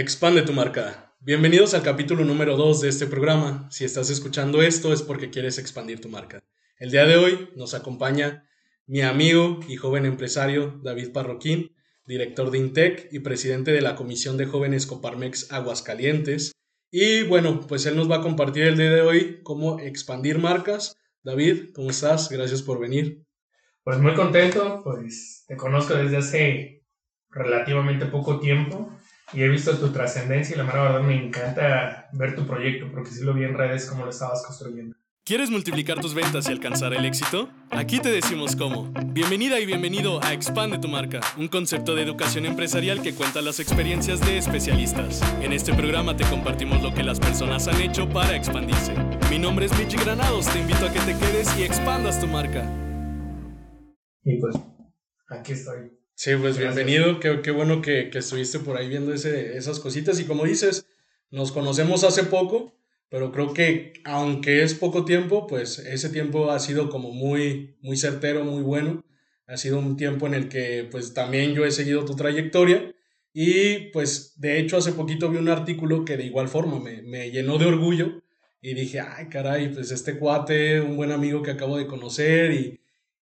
Expande tu marca. Bienvenidos al capítulo número 2 de este programa. Si estás escuchando esto es porque quieres expandir tu marca. El día de hoy nos acompaña mi amigo y joven empresario David Parroquín, director de Intec y presidente de la Comisión de Jóvenes Coparmex Aguascalientes. Y bueno, pues él nos va a compartir el día de hoy cómo expandir marcas. David, ¿cómo estás? Gracias por venir. Pues muy contento, pues te conozco desde hace relativamente poco tiempo y he visto tu trascendencia y la mera verdad me encanta ver tu proyecto porque sí lo vi en redes cómo lo estabas construyendo. ¿Quieres multiplicar tus ventas y alcanzar el éxito? Aquí te decimos cómo. Bienvenida y bienvenido a Expande tu marca, un concepto de educación empresarial que cuenta las experiencias de especialistas. En este programa te compartimos lo que las personas han hecho para expandirse. Mi nombre es Michi Granados, te invito a que te quedes y expandas tu marca. Y pues, aquí estoy. Sí, pues bienvenido, qué, qué bueno que, que, estuviste por ahí viendo ese, esas cositas. Y como dices, nos conocemos hace poco, pero creo que aunque es poco tiempo, pues ese tiempo ha sido como muy, muy certero, muy bueno. Ha sido un tiempo en el que pues también yo he seguido tu trayectoria. Y pues de hecho hace poquito vi un artículo que de igual forma me, me llenó de orgullo. Y dije, ay caray, pues este cuate, un buen amigo que acabo de conocer y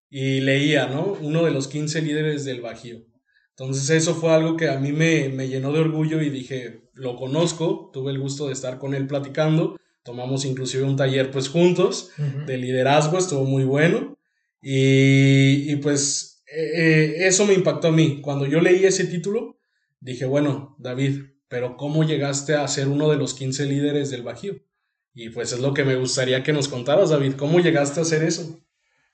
y leía, ¿no? Uno de los 15 líderes del Bajío. Entonces eso fue algo que a mí me, me, llenó de orgullo y dije, lo conozco, tuve el gusto de estar con él platicando, tomamos inclusive un taller pues juntos de liderazgo, estuvo muy bueno y, y pues eh, eh, eso me impactó a mí. Cuando yo leí ese título, dije, bueno, David, pero ¿cómo llegaste a ser uno de los 15 líderes del Bajío? Y pues es lo que me gustaría que nos contaras, David, ¿cómo llegaste a hacer eso?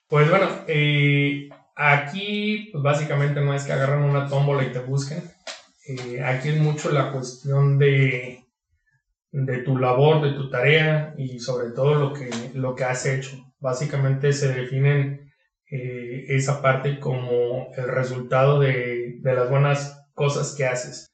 Pues bueno, eh, aquí pues básicamente no es que agarran una tómbola y te busquen. Eh, aquí es mucho la cuestión de, de tu labor, de tu tarea y sobre todo lo que, lo que has hecho. Básicamente se definen eh, esa parte como el resultado de, de, las buenas cosas que haces.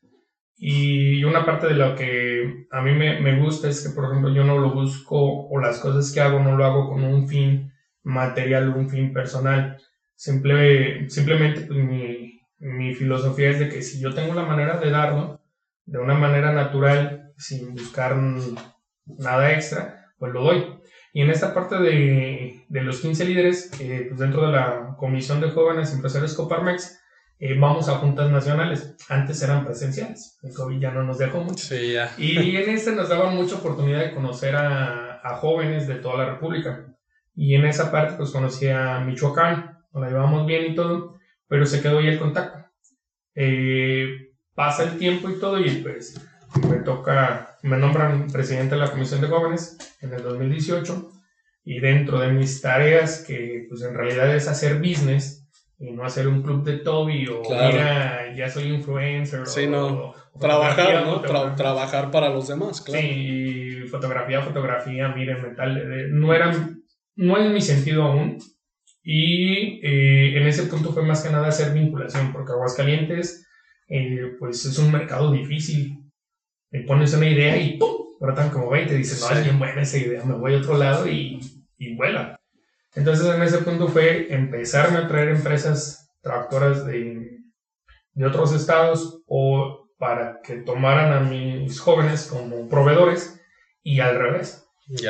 Y una parte de lo que a mí me, me gusta es que, por ejemplo, yo no lo busco o las cosas que hago no lo hago con un fin material un fin personal. Simple, simplemente pues, mi, mi, filosofía es de que si yo tengo la manera de darlo de una manera natural, sin buscar nada extra, pues lo doy. Y en esta parte de, de los 15 líderes, eh, pues dentro de la Comisión de Jóvenes Empresarios Coparmex, eh, vamos a juntas nacionales. Antes eran presenciales, el COVID ya no nos dejó mucho. Sí, ya. Y en este nos daban mucha oportunidad de conocer a, a jóvenes de toda la República. Y en esa parte pues conocí a Michoacán, nos la llevamos bien y todo, pero se quedó ahí el contacto. Eh, pasa el tiempo y todo y pues me toca, me nombran presidente de la Comisión de Jóvenes en el 2018 y dentro de mis tareas que pues en realidad es hacer business y no hacer un club de Toby o mira, ya soy influencer sí, no. trabajar, ¿no? trabajar para los demás, claro. Sí, fotografía, fotografía, miren, metal, no eran no es mi sentido aún. Y eh, en ese punto fue más que nada hacer vinculación, porque Aguascalientes, eh, pues es un mercado difícil. Me pones una idea y ¡pum! Brotan como 20, dices, no, es bien buena esa idea, me voy a otro lado y, y vuela. Entonces en ese punto fue empezarme a traer empresas tractoras de, de otros estados o para que tomaran a mis jóvenes como proveedores y al revés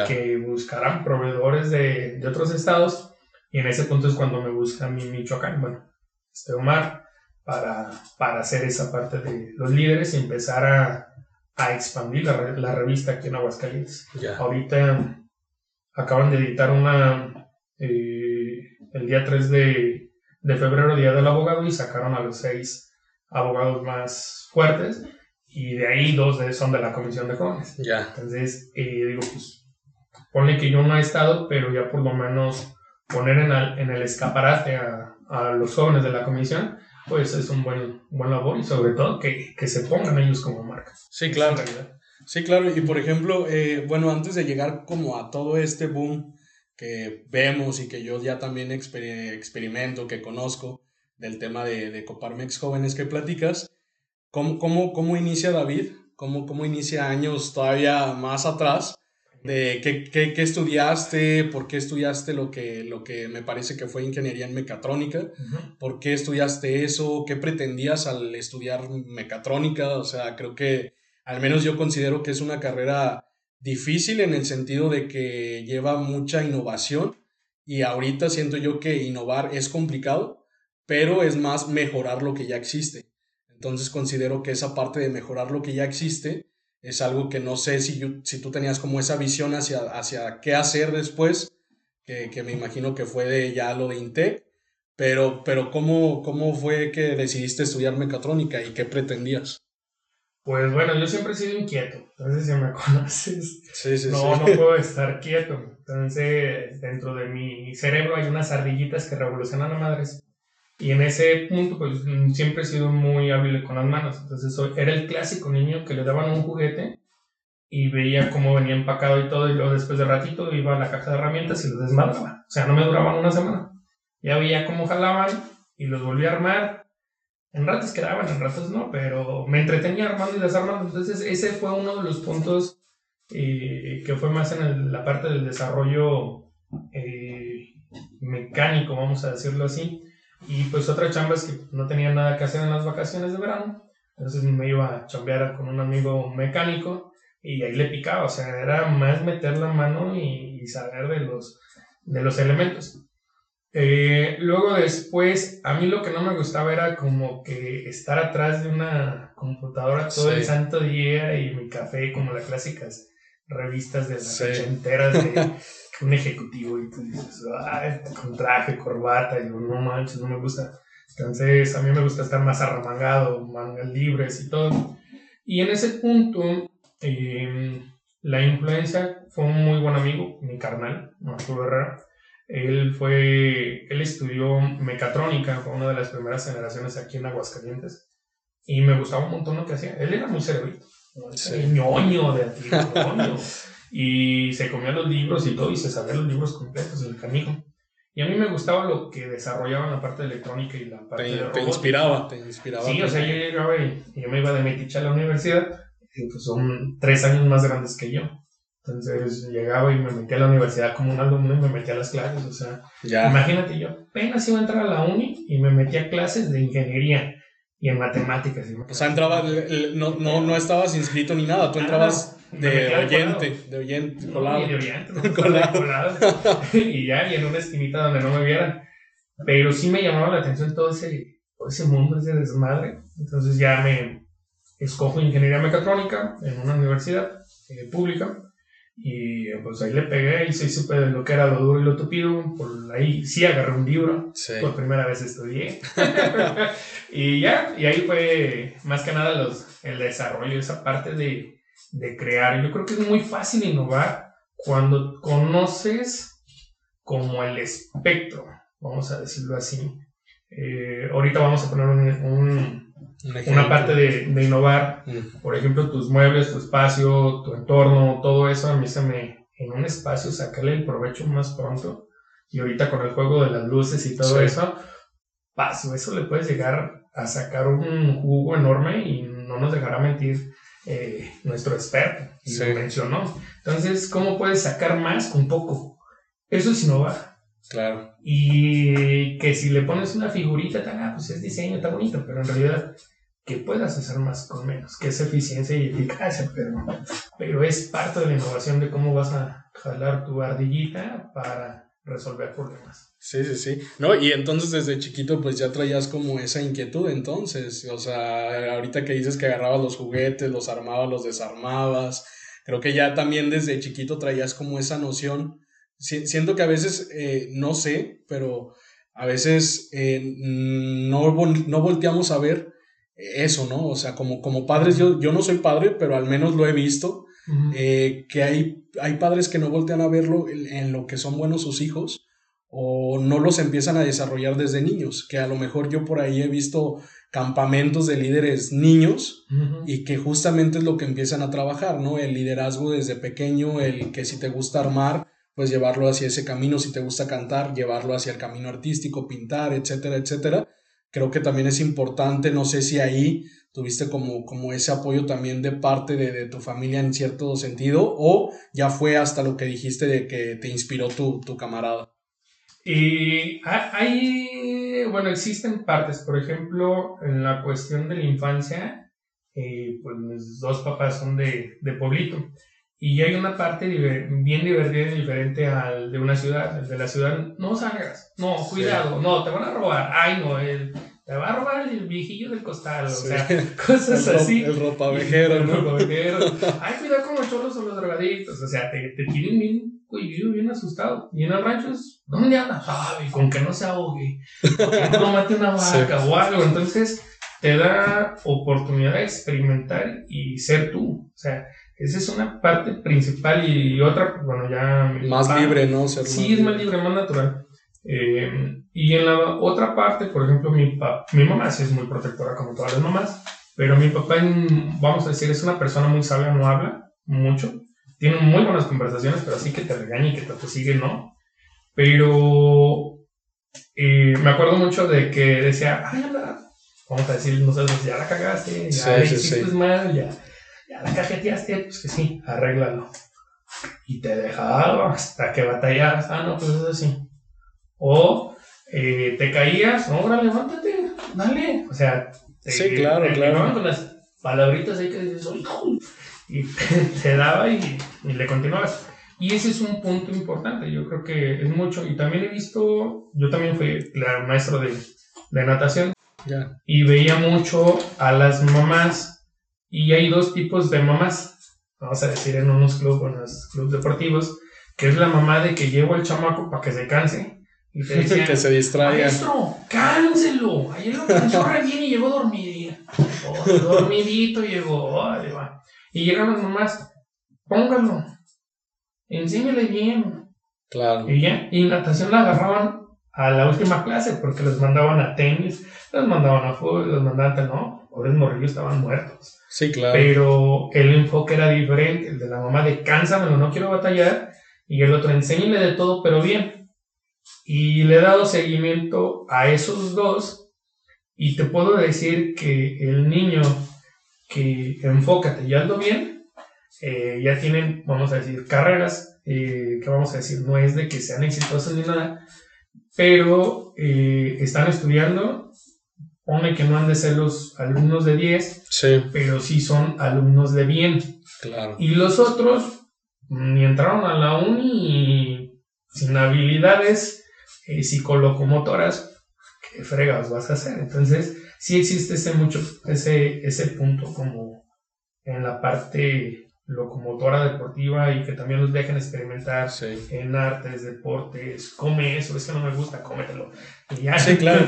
que buscarán proveedores de, de, otros estados y en ese punto es cuando me busca mi Michoacán, bueno, este Omar, para, para hacer esa parte de los líderes y empezar a, a expandir la, la, revista aquí en Aguascalientes. Ahorita acaban de editar una eh, el día 3 de, de febrero, Día del Abogado, y sacaron a los seis abogados más fuertes y de ahí dos de, son de la Comisión de Jóvenes. Ya. Entonces, eh, digo, pues Pone que yo no he estado, pero ya por lo menos poner en el, en el escaparate a, a, los jóvenes de la comisión, pues es un buen, buen labor y sobre todo que, que se pongan ellos como marcas. Sí, claro. Sí, claro. Y por ejemplo, eh, bueno, antes de llegar como a todo este boom que vemos y que yo ya también exper experimento, que conozco del tema de, de Coparmex Jóvenes que platicas, ¿cómo, cómo, cómo inicia David? ¿Cómo, ¿Cómo inicia años todavía más atrás? De qué, qué, qué, estudiaste, por qué estudiaste lo que, lo que me parece que fue ingeniería en mecatrónica, por qué estudiaste eso, qué pretendías al estudiar mecatrónica, o sea, creo que al menos yo considero que es una carrera difícil en el sentido de que lleva mucha innovación y ahorita siento yo que innovar es complicado, pero es más mejorar lo que ya existe. Entonces considero que esa parte de mejorar lo que ya existe es algo que no sé si, si tú tenías como esa visión hacia, hacia qué hacer después, que, que me imagino que fue de ya lo de Intec, pero, pero ¿cómo, ¿cómo fue que decidiste estudiar mecatrónica y qué pretendías? Pues bueno, yo siempre he sido inquieto, entonces si me conoces, no, no puedo estar quieto. Entonces, dentro de mi cerebro hay unas ardillitas que revolucionan a madres. Y en ese punto, pues siempre he sido muy hábil con las manos. Entonces, era el clásico niño que le daban un juguete y veía cómo venía empacado y todo. Y luego, después de ratito, iba a la caja de herramientas y lo desmadraba. O sea, no me duraban una semana. Ya veía cómo jalaban y los volví a armar en ratos quedaban, en ratos no, pero me entretenía armando y desarmando. Entonces, ese fue uno de los puntos eh, que fue más en la parte del desarrollo eh, mecánico, vamos a decirlo así. Y pues otra chamba es que no tenía nada que hacer en las vacaciones de verano. Entonces me iba a chambear con un amigo mecánico y ahí le picaba. O sea, era más meter la mano y, y saber de los, de los elementos. Eh, luego después, a mí lo que no me gustaba era como que estar atrás de una computadora todo el santo día y mi café como las clásicas revistas de las ochenteras de un ejecutivo y tú dices, con traje, corbata, y yo, no manches, no me gusta. Entonces, a mí me gusta estar más arremangado, mangas libres y todo. Y en ese punto, em, la influencia fue un muy buen amigo, mi carnal, Arturo Herrera él fue, él estudió mecatrónica, fue una de las primeras generaciones aquí en Aguascalientes. Y me gustaba un montón lo que hacía. Él era muy cerebrito, ñoño de antiguo, Y se comía los libros y todo, y se sabía los libros completos, el canijo. Y a mí me gustaba lo que desarrollaba en la parte electrónica y la parte te, de Te inspiraba, te inspiraba. Sí, o sea, yo llegaba y, yo me iba de Metiche a la universidad, y pues son tres años más grandes que yo. Entonces llegaba y me metía a la universidad como un alumno y me metía a las clases. O sea, imagínate, yo apenas iba a entrar a la uni y me metía a clases de ingeniería y en matemáticas. o sea, entraba, no, no, no estabas inscrito ni nada, tú entrabas de, oyente, de oyente, colado. de oyente, colado. y ya, y en una esquinita donde no me vieran. Pero sí me llamaba la atención todo ese, todo ese mundo, ese desmadre. Entonces ya me escojo ingeniería mecatrónica en una universidad eh, pública y pues ahí le pegué y se supe de lo que era lo duro y lo tupido. Por ahí sí agarré un libro. Por primera vez estudié. y ya, y ahí fue más que nada los, el desarrollo, esa parte de, de crear. Yo creo que es muy fácil innovar cuando conoces como el espectro, vamos a decirlo así. Eh, ahorita vamos a poner un una parte de, de innovar, mm. por ejemplo, tus muebles, tu espacio, tu entorno, todo eso, a mí se me, en un espacio, sacarle el provecho más pronto. Y ahorita con el juego de las luces y todo eso, paso, eso le puedes llegar a sacar un jugo enorme y no nos dejará mentir eh, nuestro experto, y lo mencionó. Entonces, ¿cómo puedes sacar más con poco? Eso es innovar. Claro. Y que si le pones una figurita, tan, ah, pues es diseño, está bonito, pero en realidad que puedas hacer más con menos, que es eficiencia y eficacia, pero, pero es parte de la innovación de cómo vas a jalar tu ardillita para resolver problemas. Sí, sí, sí. No, y entonces desde chiquito pues ya traías como esa inquietud entonces, o sea, ahorita que dices que agarrabas los juguetes, los armabas, los desarmabas, creo que ya también desde chiquito traías como esa noción, siento que a veces, eh, no sé, pero a veces eh, no, no volteamos a ver eso, ¿no? O sea, como, como padres, yo, yo no soy padre, pero al menos lo he visto, eh, que hay, hay padres que no voltean a verlo en, lo que son buenos sus hijos o no los empiezan a desarrollar desde niños, que a lo mejor yo por ahí he visto campamentos de líderes niños y que justamente es lo que empiezan a trabajar, ¿no? El liderazgo desde pequeño, el que si te gusta armar, pues llevarlo hacia ese camino, si te gusta cantar, llevarlo hacia el camino artístico, pintar, etcétera, etcétera. Creo que también es importante, no sé si ahí tuviste como, como ese apoyo también de parte de, tu familia en cierto sentido o ya fue hasta lo que dijiste de que te inspiró tu, tu camarada. Y hay, bueno, existen partes, por ejemplo, en la cuestión de la infancia, eh, pues mis dos papás son de, de pueblito. Y hay una parte bien divertida y diferente al de una ciudad. El de la ciudad, no salgas, no, cuidado, no, te van a robar, ay no, el, te va a robar el viejillo del costal, o sea, cosas así. El ropavejero, El ropavejero. ay, cuidado con los cholos o los drogadictos, o sea, te, te tienen bien cohibido, bien asustado. Y en el rancho es, ¿dónde andas? Ay, con que no se ahogue, con que no mate una vaca o algo. Entonces, te da oportunidad de experimentar y ser tú, o sea, esa es una parte principal y otra, pues, bueno, ya... Más libre, ¿no? sí, es más libre, más natural. Eh, y en la otra parte, por ejemplo, mi, mi mamá sí es muy protectora como todas las mamás, pero mi papá, vamos a decir, es una persona muy sabia, no habla mucho, tiene muy buenas conversaciones, pero así que te regaña y que te sigue, ¿no? Pero eh, me acuerdo mucho de que decía, ay, anda, vamos a decir, no sé, ya la cagaste, ya sí, hiciste mal, ya ya la cajeteaste, pues que sí, arréglalo. Y te dejaba hasta que batallas, ah, no, pues es así. O eh, te caías, ahora levántate, dale. O sea, te, sí, claro, claro. con las palabritas ahí que dices, y te, daba y, y, le continuabas. Y ese es un punto importante, yo creo que es mucho. Y también he visto, yo también fui claro, maestro de, de natación. Y veía mucho a las mamás y hay dos tipos de mamás, vamos a decir en unos clubes, en los clubes deportivos, que es la mamá de que llevo al chamaco para que se canse. Y te decían, que se distraiga. Maestro, cánselo. Ayer lo cansó re bien y llegó dormidito. Oh, dormidito llegó. Y llegaron las mamás, póngalo. Enséñale bien. Claro. Y ya, y natación la agarraban a la última clase porque los mandaban a tenis, los mandaban a fútbol, los mandaban a no, pobres morrillos estaban muertos. Sí, claro. Pero el enfoque era diferente, el de la mamá de cánsamelo, no quiero batallar, y el otro enséñale de todo, pero bien. Y le he dado seguimiento a esos dos, y te puedo decir que el niño que enfócate y hazlo bien, eh, ya tienen, vamos a decir, carreras, eh, que vamos a decir, no es de que sean exitosos ni nada, pero eh, están estudiando pone que no han de ser los alumnos de 10, pero sí son alumnos de bien. Claro. Y los otros ni entraron a la uni sin habilidades eh, psicolocomotoras, ¿qué fregas vas a hacer? Entonces, sí existe ese mucho, ese, ese punto como en la parte locomotora deportiva y que también los dejen experimentar en artes, deportes, come eso, es que no me gusta, cómetelo. sí, claro.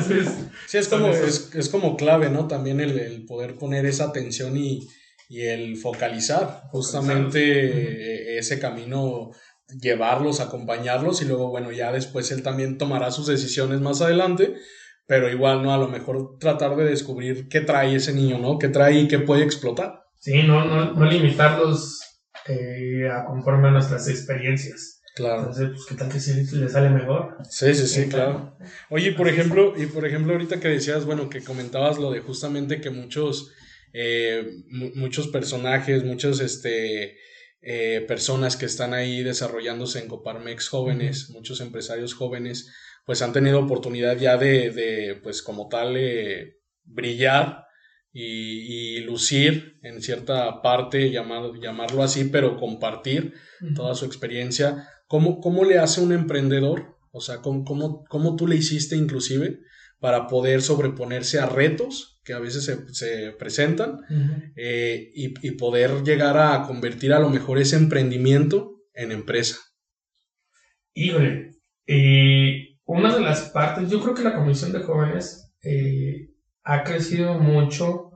sí, es como, es, como clave, ¿no? También el, poder poner esa atención y, el focalizar justamente ese camino, llevarlos, acompañarlos y luego, bueno, ya después él también tomará sus decisiones más adelante. Pero igual, ¿no? A lo mejor tratar de descubrir qué trae ese niño, ¿no? ¿Qué trae y qué puede explotar. Sí, no, no, no limitarlos eh, a conforme a nuestras experiencias. Claro. Entonces, pues, ¿qué tal que si le sale mejor? Sí, sí, sí, claro. Oye, por ejemplo, y por ejemplo, ahorita que decías, bueno, que comentabas lo de justamente que muchos, eh, muchos personajes, muchas este, eh, personas que están ahí desarrollándose en Coparmex jóvenes, muchos empresarios jóvenes, pues han tenido oportunidad ya de, de pues como tal, brillar y, lucir en cierta parte, llamarlo así, pero compartir toda su experiencia. ¿Cómo, ¿Cómo, le hace un emprendedor? O sea, ¿cómo, cómo, tú le hiciste inclusive para poder sobreponerse a retos que a veces se, presentan eh, y, poder llegar a convertir a lo mejor ese emprendimiento en empresa? Híjole, eh, una de las partes, yo creo que la Comisión de Jóvenes eh, ha crecido mucho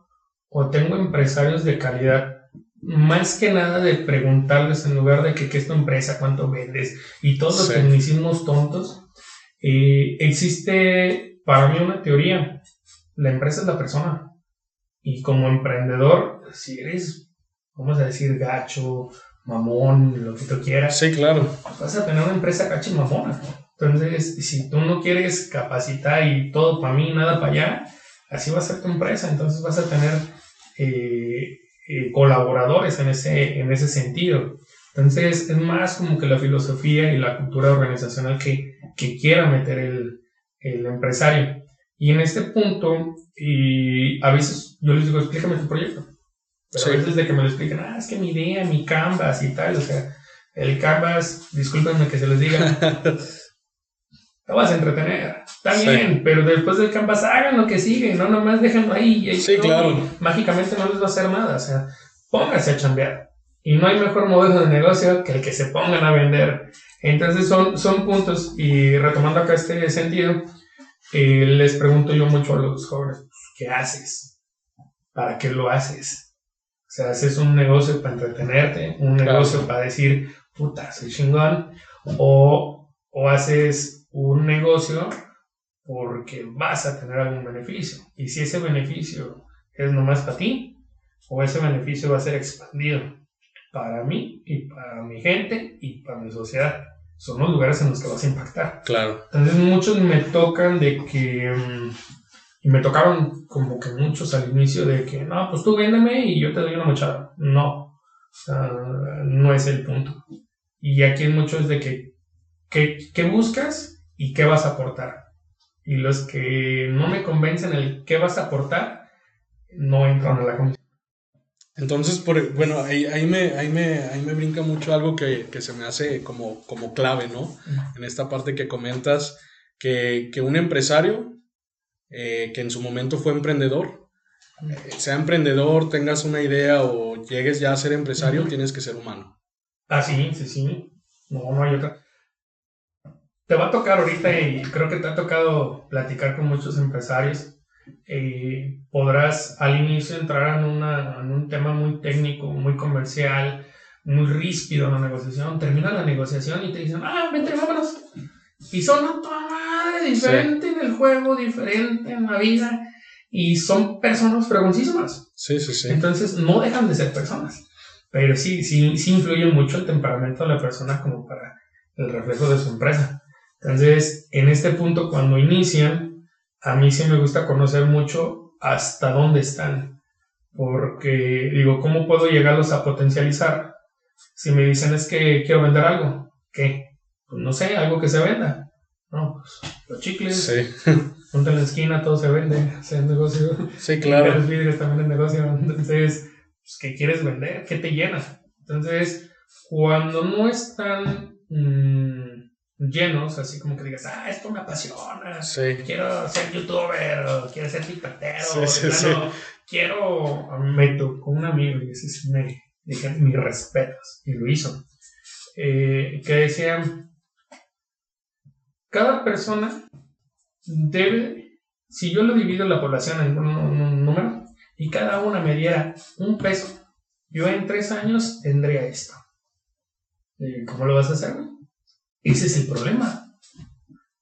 o tengo empresarios de calidad, más que nada de preguntarles en lugar de que qué es tu empresa, cuánto vendes y todos los tecnicismos tontos, existe para mí una teoría. La empresa es la persona. Y como emprendedor, si eres, vamos a decir, gacho, mamón, lo que tú quieras. Sí, claro. Vas a tener una empresa gacho y mamona. Entonces, si tú no quieres capacitar y todo para mí, nada para allá, así va a ser tu empresa, entonces vas a tener eh, eh, colaboradores en ese, en ese sentido. Entonces es más como que la filosofía y la cultura organizacional que, que quiera meter el, el empresario. Y en este punto, y a veces yo les digo, explícame tu proyecto. Pero a veces de que me lo explican, ah, es que mi idea, mi canvas y tal, o sea, el canvas, discúlpenme que se les diga, te vas a entretener, está bien, pero después del canvas hagan lo que sigue, no nomás déjenlo ahí. Y sí, claro. mágicamente no les va a hacer nada, o sea, pónganse a chambear. Y no hay mejor modelo de negocio que el que se pongan a vender. Entonces son, son puntos, y retomando acá este sentido, eh, les pregunto yo mucho a los jóvenes, pues, ¿qué haces? ¿Para qué lo haces? O sea, haces un negocio para entretenerte, un negocio para decir, puta, soy chingón, o, o haces un negocio porque vas a tener algún beneficio. Y si ese beneficio es nomás para ti, o ese beneficio va a ser expandido para mí y para mi gente y para mi sociedad. Son los lugares en los que vas a impactar. Claro. Entonces muchos me tocan de que... Mm, y me tocaron como que muchos al inicio de que, no, pues tú véndeme y yo te doy una mochada. No, o sea, no es el punto. Y aquí es mucho es de que, ¿qué buscas y qué vas a aportar? Y los que no me convencen el qué vas a aportar, no entran a la comisión. Entonces, por, bueno, ahí, ahí, me, ahí, me, ahí me brinca mucho algo que, que se me hace como, como clave, ¿no? En esta parte que comentas, que, que un empresario eh, que en su momento fue emprendedor, eh, sea emprendedor, tengas una idea o llegues ya a ser empresario, tienes que ser humano. Ah, sí, sí, sí. No, no hay otra. Te va a tocar ahorita y creo que te ha tocado platicar con muchos empresarios. Eh, podrás al inicio entrar en, una, en un tema muy técnico, muy comercial, muy ríspido en la negociación. Termina la negociación y te dicen, ah, vente, vámonos. Y son a toda madre, diferente en el juego, diferente en la vida. Y son personas fregoncísimas. Sí, sí, sí. Entonces no dejan de ser personas. Pero sí, sí, sí influye mucho el temperamento de la persona como para el reflejo de su empresa. Entonces, en este punto, cuando inician, a mí sí me gusta conocer mucho hasta dónde están. Porque digo, ¿cómo puedo llegarlos a potencializar? Si me dicen es que quiero vender algo, ¿qué? Pues no sé, algo que se venda. No, pues los chicles. Sí. Ponte en la esquina, todo se vende, se negocio. Sí, claro. Los vidrios también en negocio. Entonces, pues, ¿qué quieres vender? ¿Qué te llena? Entonces, cuando no están mm, llenos, así como que digas, ah, esto me apasiona, sí. quiero ser youtuber, o quiero ser sí, sí, quiero, me tocó un amigo y ese me dije mis respetos, y lo hizo, eh, que decía, cada persona debe, si yo lo divido la población en un, número y cada una me diera un peso, yo en tres años tendría esto. ¿Cómo lo vas a hacer, Ese es el problema.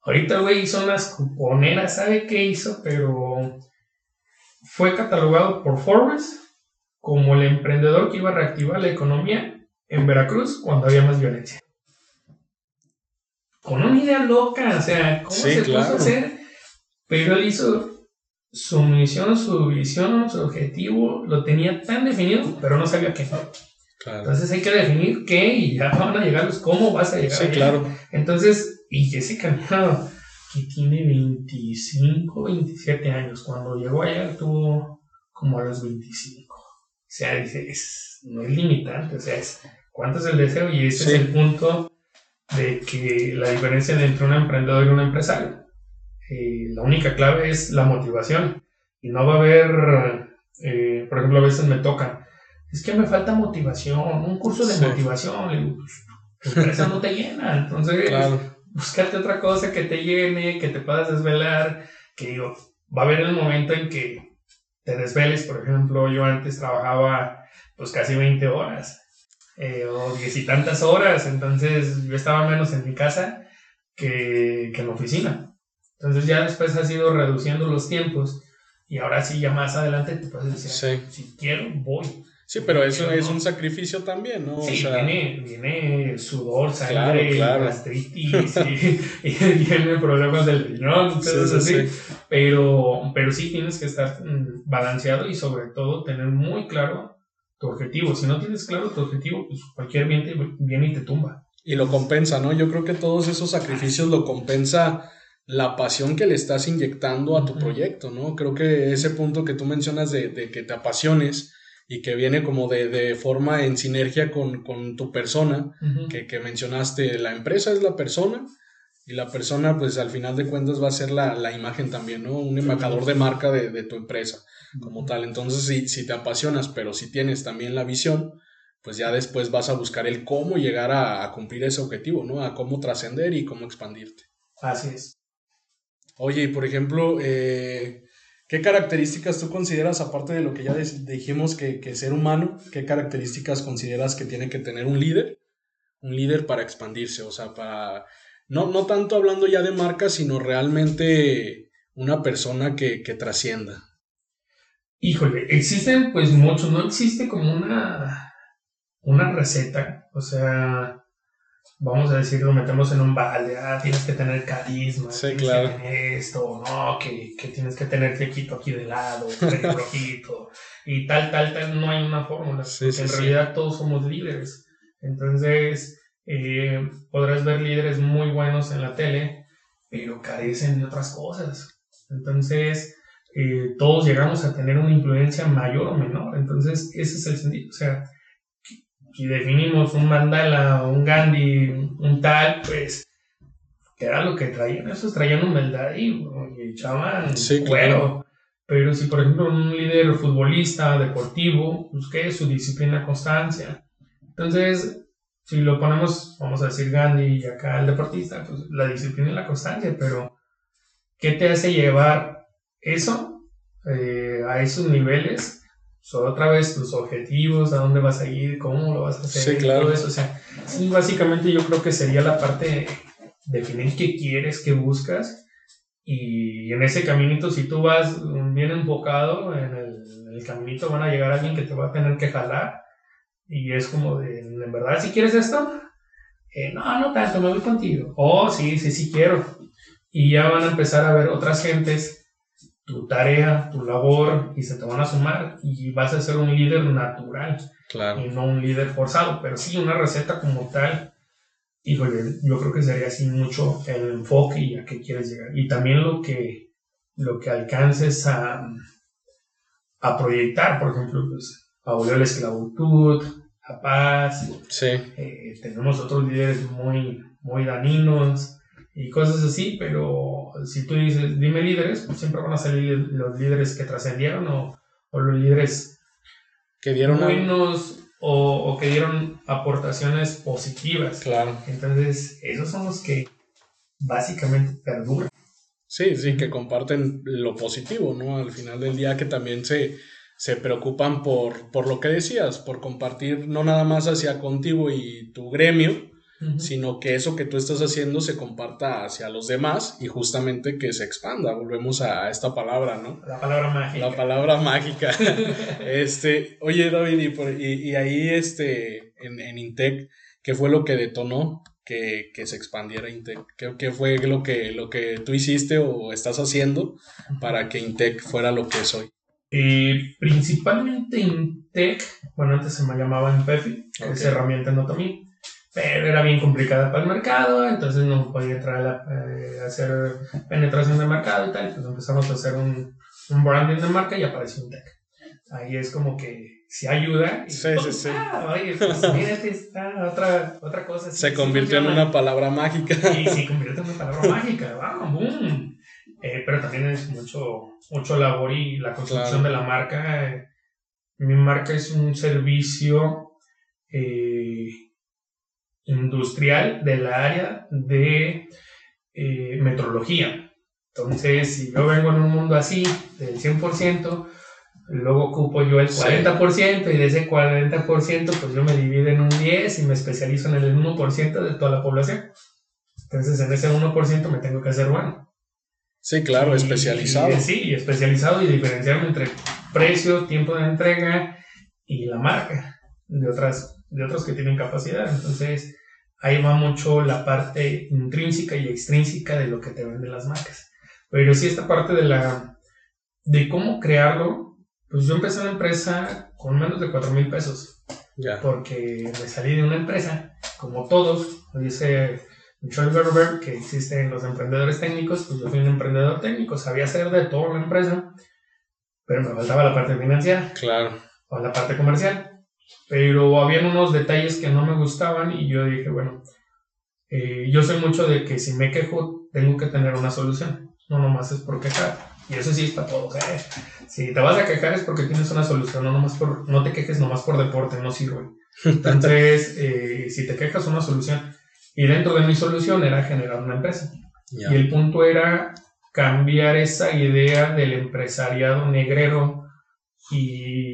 Ahorita el güey hizo unas cuponeras, ¿sabe qué hizo? Pero fue catalogado por Forbes como el emprendedor que iba a reactivar la economía en Veracruz cuando había más violencia con una idea loca, o sea, ¿cómo se puso a hacer? Pero él hizo su misión, su visión, su objetivo, lo tenía tan definido, pero no sabía qué. Entonces hay que definir qué y ya van a llegar los cómo vas a llegar. Sí, claro. Entonces, y Jessica, que tiene 25, 27 años, cuando llegó allá tuvo como a los 25. O sea, dice, no es limitante, o sea, es cuánto es el deseo y ese es el punto de que la diferencia entre un emprendedor y un empresario. Eh, la única clave es la motivación. Y no va a haber, eh, por ejemplo, a veces me toca, es que me falta motivación, un curso de motivación. Pues, tu empresa no te llena. Entonces, búscate otra cosa que te llene, que te puedas desvelar. Que digo, va a haber el momento en que te desveles. Por ejemplo, yo antes trabajaba pues casi 20 horas eh, o diez y tantas horas, entonces yo estaba menos en mi casa que, que en la oficina. Entonces ya después has ido reduciendo los tiempos y ahora sí, ya más adelante te puedes decir, si quiero, voy. Sí, pero eso es un sacrificio también, ¿no? Sí, viene, viene sudor, sangre, gastritis y, y, vienen problemas del riñón, entonces así. Pero, pero sí tienes que estar mm, balanceado y sobre todo tener muy claro tu objetivo. Si no tienes claro tu objetivo, pues cualquier viento viene y te tumba. Y lo compensa, ¿no? Yo creo que todos esos sacrificios lo compensa la pasión que le estás inyectando a tu proyecto, ¿no? Creo que ese punto que tú mencionas de, que te apasiones y que viene como de, de forma en sinergia con, con tu persona, que, que, mencionaste, la empresa es la persona y la persona pues al final de cuentas va a ser la, la imagen también, ¿no? Un embajador de marca de, de tu empresa como tal. Entonces, si, si te apasionas, pero si tienes también la visión, pues ya después vas a buscar el cómo llegar a, a cumplir ese objetivo, ¿no? A cómo trascender y cómo expandirte. Así es. Oye, y por ejemplo, eh, ¿Qué características tú consideras, aparte de lo que ya dijimos que, ser humano, qué características consideras que tiene que tener un líder? Un líder para expandirse, o sea, para, no, no tanto hablando ya de marca, sino realmente una persona que, que trascienda. Híjole, existen pues muchos, no existe como una, una receta, o sea, vamos a decir, lo metemos en un balde, ah, tienes que tener carisma, sí, tienes claro. que tener esto, no, que, que tienes que tener flequito aquí de lado, rojito, y tal, tal, tal, no hay una fórmula, Sí, sí, en realidad todos somos líderes, entonces eh, podrás ver líderes muy buenos en la tele, pero carecen de otras cosas, entonces eh, todos llegamos a tener una influencia mayor o menor, entonces ese es el sentido, o sea, si definimos un mandala, un Gandhi, un tal, pues, que era lo que traían, esos traían humildad y, y echaban Sí, cuero. claro. Pero si, por ejemplo, un líder futbolista, deportivo, pues, ¿qué es su disciplina, constancia? Entonces, si lo ponemos, vamos a decir Gandhi y acá el deportista, pues la disciplina y la constancia, pero ¿qué te hace llevar eso eh, a esos niveles? So, otra vez tus objetivos, a dónde vas a ir, cómo lo vas a hacer, Sí, claro. todo eso. O sea, sí, básicamente yo creo que sería la parte de definir qué quieres, qué buscas. Y en ese caminito, si tú vas bien enfocado, en el, el caminito van a llegar alguien que te va a tener que jalar. Y es como de, ¿en verdad si quieres esto? Eh, no, no tanto, me voy contigo. Oh, sí, sí, sí quiero. Y ya van a empezar a ver otras gentes tu tarea, tu labor, y se te van a sumar y vas a ser un líder natural Claro. y no un líder forzado, pero sí una receta como tal. Híjole, yo creo que sería así mucho el enfoque y a qué quieres llegar. Y también lo que, lo que alcances a, a proyectar, por ejemplo, pues abolió la esclavitud, la paz, Sí, eh, tenemos otros líderes muy, muy daninos y cosas así, pero si tú dices, dime líderes, pues siempre van a salir los líderes que trascendieron o, o los líderes que dieron buenos o, o que dieron aportaciones positivas. Claro. Entonces, esos son los que básicamente perduran. Sí, sí, que comparten lo positivo, ¿no? Al final del día que también se, se preocupan por, por lo que decías, por compartir no nada más hacia contigo y tu gremio, sino que eso que tú estás haciendo se comparta hacia los demás y justamente que se expanda. Volvemos a esta palabra, ¿no? La palabra mágica. La palabra mágica. este, oye, David, y, por- y- y ahí este, en, en Intec, ¿qué fue lo que detonó que, que se expandiera Intec? ¿Qué, qué fue lo que, lo que tú hiciste o estás haciendo para que Intec fuera lo que es hoy? Eh, principalmente Intec, bueno, antes se me llamaba Impefi, que es herramienta Notomi, pero era bien complicada para el mercado, entonces no podía entrar a, eh, hacer penetración de mercado y tal, entonces empezamos a hacer un, un branding de marca y apareció Intec. Ahí es como que si ayuda. y, Sí, sí, sí. Ah, oye, pues mira, aquí está otra, otra cosa. sí, Se sí convirtió en una palabra mágica. Y se convierte en una palabra mágica, ¡vamos! ¡Boom! Eh, pero también es mucho, mucho labor y la construcción Claro. de la marca. mi marca es un servicio eh, industrial del área de eh, metrología. Entonces, si yo vengo en un mundo así, del 100%, luego ocupo yo el Sí. 40% y de ese 40% pues yo me divido en un 10 y me especializo en el 1% de toda la población. Entonces, en ese 1% me tengo que hacer bueno. Sí, claro, Y- especializado. y- sí, especializado y diferenciarme entre precio, tiempo de entrega y la marca de otras de otros que tienen capacidad. Entonces, ahí va mucho la parte intrínseca y extrínseca de lo que te venden las marcas. Pero sí esta parte de la de cómo crearlo, pues yo empecé una empresa con menos de 4 mil pesos Ya. porque me salí de una empresa, como todos, dice Michelle Gerber, que existen los emprendedores técnicos, pues yo fui un emprendedor técnico, sabía hacer de todo en la empresa, pero me faltaba la parte financiera. Claro. con la parte comercial. Pero habían unos detalles que no me gustaban y yo dije, bueno, eh, yo soy mucho de que si me quejo, tengo que tener una solución. No nomás es por quejar. Y eso sí está todo. ¿eh? Si te vas a quejar es porque tienes una solución, no, nomás por, no te quejes nomás por deporte, no sirve. Entonces, eh, si te quejas, una solución. Y dentro de mi solución era generar una empresa. Y el punto era cambiar esa idea del empresariado negrero y,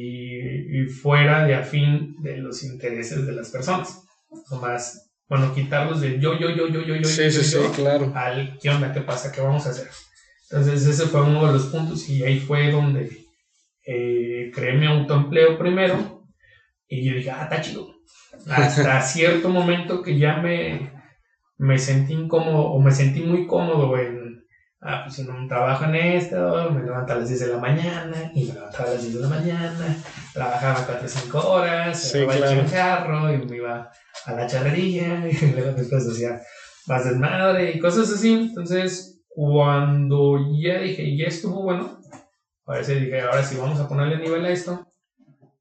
y, fuera de afín de los intereses de las personas. Nomás, bueno, quitarlos de yo, yo, yo, yo, yo, yo, sí, sí, sí, claro. al qué onda, qué pasa, qué vamos a hacer. Entonces ese fue uno de los puntos y ahí fue donde eh, creé mi autoempleo primero y yo dije, ah, está chido. Hasta cierto momento que ya me, me sentí incómodo o me sentí muy cómodo en, ah, pues no trabajo en esto, me levanto a las 10 de la mañana y me levantaba a las 10 de la mañana, trabajaba 4 o 5 horas, Sí, me iba claro. en carro y me iba a la charrería y luego después hacía más desmadre y cosas así. Entonces, cuando ya dije, ya estuvo bueno, sí dije, ahora sí vamos a ponerle nivel a esto.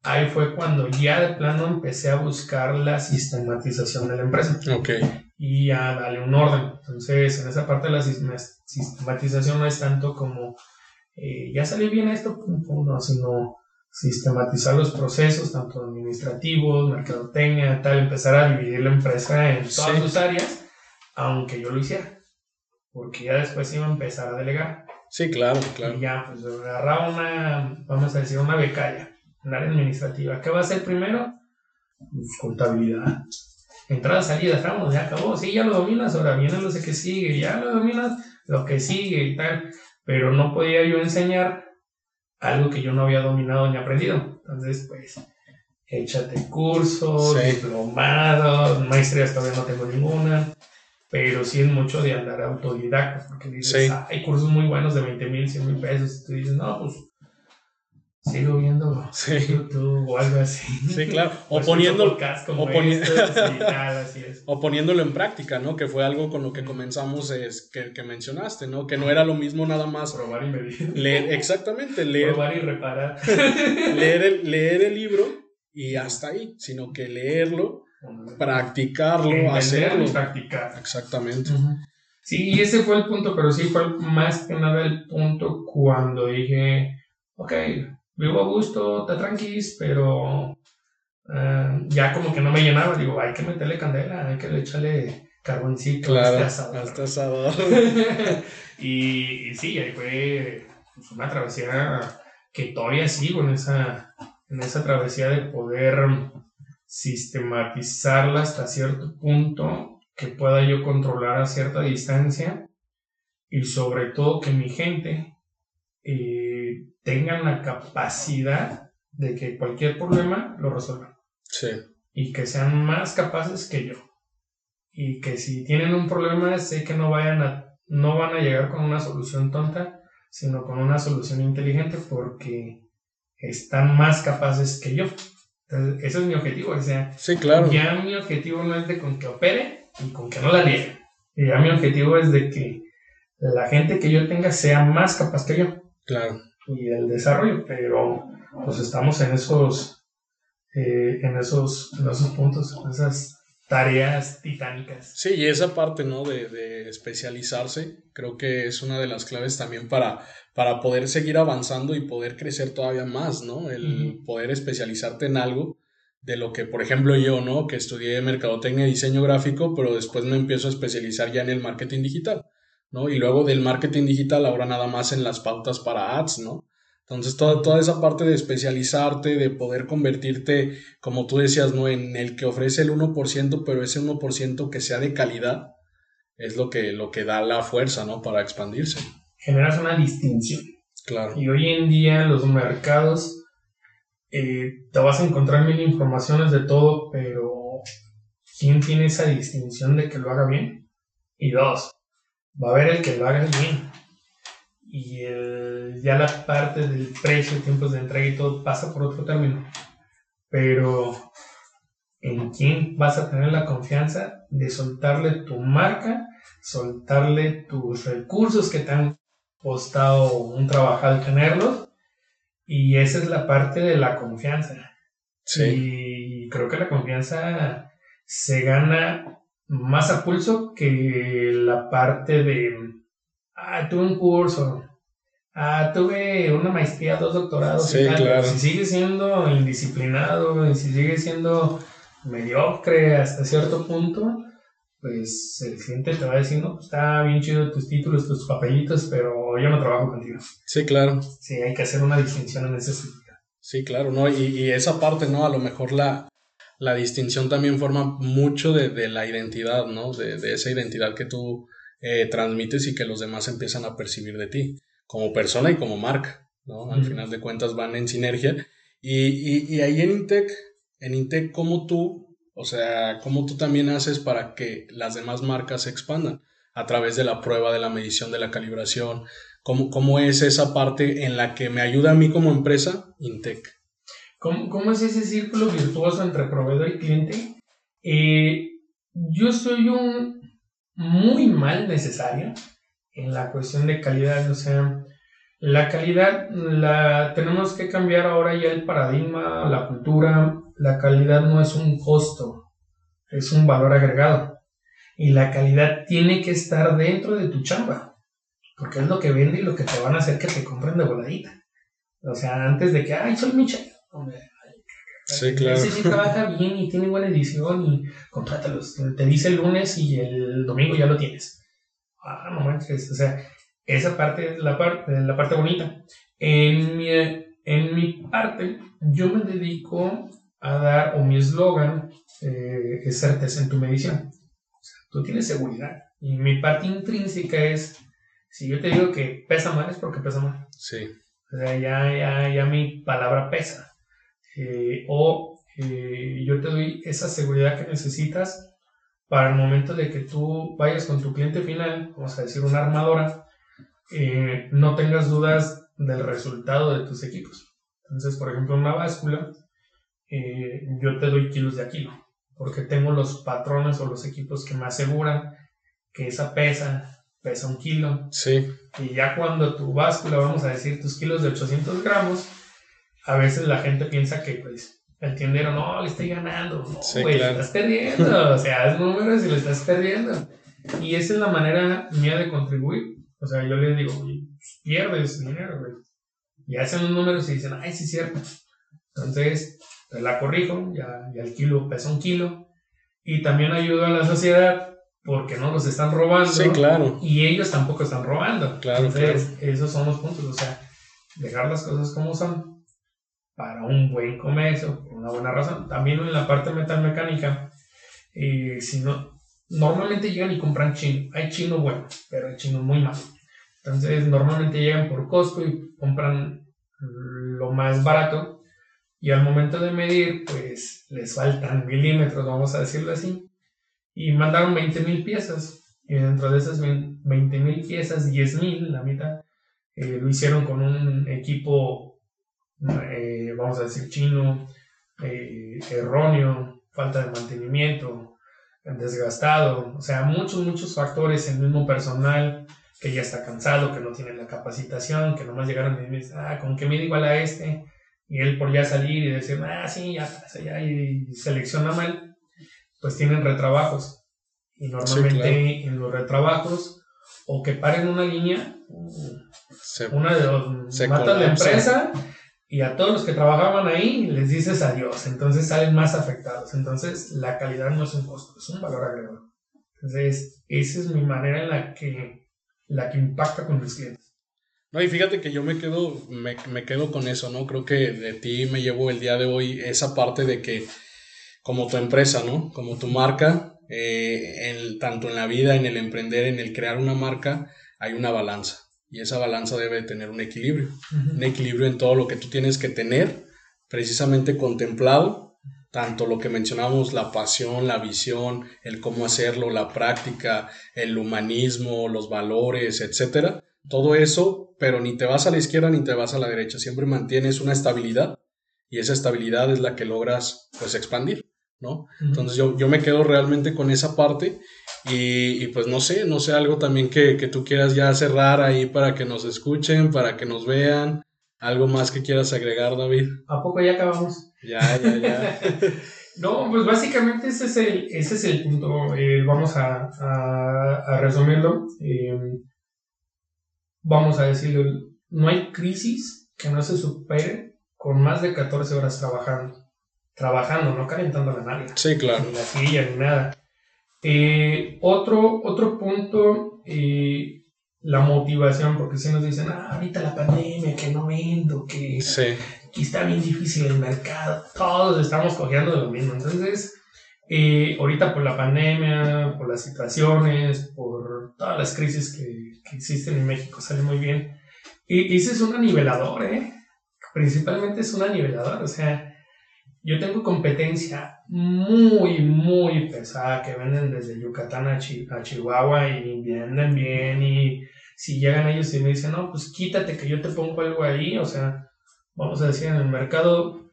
Ahí fue cuando ya de plano empecé a buscar la sistematización de la empresa Ok. Y a darle un orden. Entonces, en esa parte de la sistema- sistematización no es tanto como eh, ya salió bien esto, pum, pum, no, sino sistematizar los procesos, tanto administrativos, mercadotecnia, tal, empezar a dividir la empresa en todas Sí. sus áreas, aunque yo lo hiciera. Porque ya después iba a empezar a delegar. Sí, claro, claro. Y ya, pues agarraba una, vamos a decir, una becaria, un área administrativa. ¿Qué va a hacer primero? Pues, contabilidad. Entrada, salida, estamos, ya acabó. Sí, ya lo dominas, ahora viene lo que sigue, ya lo dominas, lo que sigue y tal. Pero no podía yo enseñar algo que yo no había dominado ni aprendido. Entonces, pues, échate cursos, Sí. diplomados, maestrías todavía no tengo ninguna. Pero sí es mucho de andar autodidacta, porque dices, Sí. "Ah, hay cursos muy buenos de 20 mil, 100 mil pesos. Y tú dices, no, pues sigo viendo Sí. YouTube o algo así. Sí, claro. O poniendo, podcasts como o poni- estos y tal, así es. o poniéndolo en práctica, ¿no? Que fue algo con lo que comenzamos, es, que, que mencionaste, ¿no? Que no era lo mismo nada más Probar y medir. leer, exactamente, leer, Probar y reparar. leer, el, leer el libro y hasta ahí, sino que leerlo, practicarlo, Entenderlo hacerlo. y practicar. Exactamente. Sí, y ese fue el punto, pero sí fue más que nada el punto cuando dije, ok, vivo a gusto, está tranquis, pero eh, ya como que no me llenaba, digo, hay que meterle candela, hay que echarle carboncito a Claro, este asador". hasta asador. y, y sí, ahí fue pues, una travesía que todavía sigo en esa, en esa travesía de poder sistematizarla hasta cierto punto que pueda yo controlar a cierta distancia y sobre todo que mi gente eh, tengan la capacidad de que cualquier problema lo resuelvan Sí, y que sean más capaces que yo. Y que si tienen un problema, sé que no vayan a, no van a llegar con una solución tonta, sino con una solución inteligente porque están más capaces que yo. Entonces, ese es mi objetivo. O sea, sí, claro. ya mi objetivo no es de con que opere y con que no la liegue. Y ya mi objetivo es de que la gente que yo tenga sea más capaz que yo Claro. Y el desarrollo, pero pues estamos en esos, eh, en esos, en esos puntos, en esas tareas titánicas. Sí, y esa parte, ¿no? De, de especializarse, creo que es una de las claves también para, para poder seguir avanzando y poder crecer todavía más, ¿no? El poder especializarte en algo de lo que, por ejemplo, yo, ¿no? Que estudié mercadotecnia y diseño gráfico, pero después me empiezo a especializar ya en el marketing digital, ¿no? Y luego del marketing digital ahora nada más en las pautas para ads, ¿no? Entonces, toda, toda esa parte de especializarte, de poder convertirte, como tú decías, ¿no? En el que ofrece el 1%, pero ese 1% que sea de calidad, es lo que, lo que da la fuerza, ¿no? Para expandirse. Generas una distinción. Claro. Y hoy en día los mercados eh, te vas a encontrar mil informaciones de todo, pero ¿quién tiene esa distinción de que lo haga bien? Y dos, va a haber el que lo haga bien. Y el- ya la parte del precio, tiempos de entrega y todo pasa por otro término. Pero ¿en quién vas a tener la confianza de soltarle tu marca, soltarle tus recursos que te han costado un trabajo al tenerlos Y esa es la parte de la confianza. Sí. Y creo que la confianza se gana más a pulso que la parte de, ah, tuve un curso, ah, tuve una maestría, dos doctorados. Sí, claro. Si sigue siendo indisciplinado y si sigue siendo mediocre hasta cierto punto, pues el cliente te va a decir, no, pues está bien chido tus títulos, tus papelitos, pero yo no trabajo contigo. Sí, claro. Sí, hay que hacer una distinción en ese sentido. Sí, claro, ¿no? Y, y esa parte, ¿no? A lo mejor la, la distinción también forma mucho de, de la identidad, ¿no? De, de, esa identidad que tú eh, transmites y que los demás empiezan a percibir de ti, como persona y como marca, ¿no? Al final de cuentas van en sinergia. Y, y, y ahí en Intec, en Intec, ¿cómo tú o sea, cómo tú también haces para que las demás marcas se expandan a través de la prueba, de la medición, de la calibración. ¿Cómo, cómo es esa parte en la que me ayuda a mí como empresa Intec? ¿Cómo, cómo es ese círculo virtuoso entre proveedor y cliente? Eh, yo soy un muy mal necesario en la cuestión de calidad. O sea, la calidad la tenemos que cambiar ahora ya el paradigma, la cultura, la calidad no es un costo, es un valor agregado. Y la calidad tiene que estar dentro de tu chamba, porque es lo que vende y lo que te van a hacer que te compren de voladita. O sea, antes de que, ay, soy Michel. Sí, claro. Ese sí trabaja bien y tiene buena edición y contrátalos. Te dice el lunes y el domingo ya lo tienes. Ah, no manches. O sea, esa parte es la parte, la parte bonita. En mi, en mi parte, yo me dedico a dar, o mi eslogan eh, es certeza en tu medición. O sea, tú tienes seguridad. Y mi parte intrínseca es, si yo te digo que pesa mal, es porque pesa mal. Sí. O sea, ya, ya, ya mi palabra pesa. Eh, o eh, yo te doy esa seguridad que necesitas para el momento de que tú vayas con tu cliente final, vamos a decir una armadora, no tengas dudas del resultado de tus equipos. Entonces, por ejemplo, una báscula, eh, yo te doy kilos de kilo, porque tengo los patrones o los equipos que me aseguran que esa pesa pesa un kilo. Sí. Y ya cuando tu báscula, vamos a decir, tus kilos de 800 gramos, a veces la gente piensa que, pues, el tiendero, no, le estoy ganando. No, sí, le estás perdiendo. o sea, haz números y le estás perdiendo. Y esa es la manera mía de contribuir. O sea, yo les digo, pues, pierdes dinero, güey. Y hacen los números y dicen, ay, sí es cierto. Entonces, la corrijo, ya, ya el kilo pesa un kilo. Y también ayudo a la sociedad porque no los están robando. Sí, claro. Y ellos tampoco están robando. Claro, Entonces, esos son los puntos. O sea, dejar las cosas como son para un buen comercio, por una buena razón. También en la parte metalmecánica, eh, si no, normalmente llegan y compran chino. Hay chino bueno, pero hay chino muy malo. Entonces, normalmente llegan por costo y compran lo más barato y al momento de medir, pues les faltan milímetros, vamos a decirlo así. Y mandaron 20.000 piezas. Y dentro de esas 20.000 piezas, 10.000, la mitad, eh, lo hicieron con un equipo, eh, vamos a decir, chino, eh, erróneo, falta de mantenimiento, desgastado. O sea, muchos, muchos factores. El mismo personal que ya está cansado, que no tiene la capacitación, que nomás llegaron y me dicen, ah, ¿con qué mide igual a este? y él por ya salir y decir, ah, sí, ya ya, y selecciona mal, pues tienen retrabajos. Y normalmente en los retrabajos, o que paren una línea, una de dos, matan la empresa y a todos los que trabajaban ahí les dices adiós. Entonces salen más afectados. Entonces la calidad no es un costo, es un valor agregado. Entonces, esa es mi manera en la que, la que impacta con mis clientes. No, y fíjate que yo me quedo, me, me, quedo con eso, ¿no? Creo que de ti me llevo el día de hoy esa parte de que como tu empresa, ¿no? Como tu marca, eh, tanto en la vida, en el emprender, en el crear una marca, hay una balanza. Y esa balanza debe tener un equilibrio. Un equilibrio en todo lo que tú tienes que tener, precisamente contemplado, tanto lo que mencionamos, la pasión, la visión, el cómo hacerlo, la práctica, el humanismo, los valores, etcétera todo eso, pero ni te vas a la izquierda ni te vas a la derecha, siempre mantienes una estabilidad y esa estabilidad es la que logras pues expandir, ¿no? Entonces yo, yo, me quedo realmente con esa parte y, pues no sé, no sé, algo también que, que, tú quieras ya cerrar ahí para que nos escuchen, para que nos vean, ¿Algo más que quieras agregar, David? ¿A poco ya acabamos? Ya, ya, ya. no, pues básicamente ese es el, ese es el punto. Eh, vamos a, a, resumirlo. Eh, vamos a decirlo, no hay crisis que no se supere con más de 14 horas trabajando. Trabajando, no calentando la nalga. Sí, claro. Ni la silla, ni nada. Eh, otro, otro punto, eh, la motivación, porque si nos dicen, ah, ahorita la pandemia, que no vendo, que, está bien difícil el mercado, todos estamos cogiendo de lo mismo. Entonces, eh, ahorita por la pandemia, por las situaciones, por todas las crisis que, que existen en México, sale muy bien. Y ese es un anivelador, ¿eh? Principalmente es un anivelador, o sea, yo tengo competencia muy, muy pesada que venden desde Yucatán a, Chihuahua y venden bien y si llegan ellos y me dicen, no, pues quítate que yo te pongo algo ahí, o sea, vamos a decir, en el mercado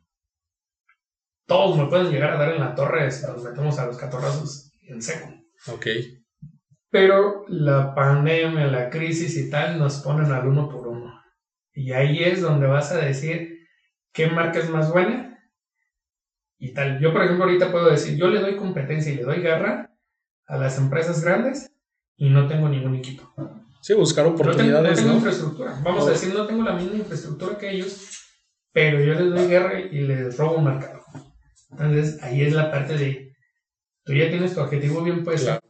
todos me pueden llegar a dar en la torre si nos metemos a los catorrazos en seco. Ok. Pero la pandemia, la crisis y tal nos ponen al uno por uno. Y ahí es donde vas a decir qué marca es más buena y tal. Yo, por ejemplo, ahorita puedo decir, yo le doy competencia y le doy guerra a las empresas grandes y no tengo ningún equipo. Sí, buscar oportunidades, no tengo, infraestructura. Vamos a decir, no tengo la misma infraestructura que ellos, pero yo les doy guerra y les robo un mercado. Entonces, ahí es la parte de, tú ya tienes tu objetivo bien puesto.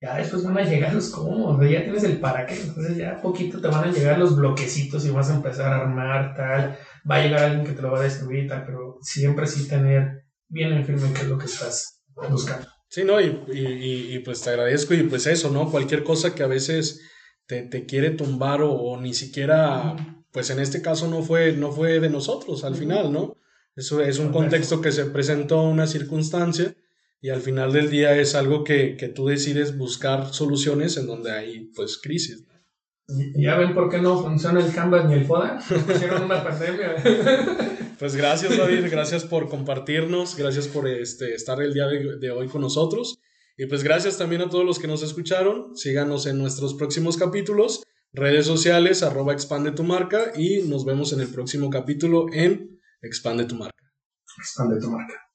Ya después van a llegar los cómodos, ya tienes el para qué, entonces ya poquito te van a llegar los bloquecitos y vas a empezar a armar tal, va a llegar alguien que te lo va a destruir y tal, pero siempre sí tener bien en firme qué es lo que estás buscando. Sí, no, y, y, y, pues te agradezco y pues eso, ¿no? Cualquier cosa que a veces te, te quiere tumbar o, ni siquiera, pues en este caso no fue, no fue de nosotros al final, ¿no? Eso es un contexto que se presentó, una circunstancia, y al final del día es algo que, que tú decides buscar soluciones en donde hay pues crisis. ¿Ya ven por qué no funciona el Canvas ni el FODA? Hicieron una pandemia. Pues gracias, David. Gracias por compartirnos. Gracias por este, estar el día de, hoy con nosotros. Y pues gracias también a todos los que nos escucharon. Síganos en nuestros próximos capítulos, redes sociales, arroba expande tu marca y nos vemos en el próximo capítulo en Expande tu marca. Expande tu marca.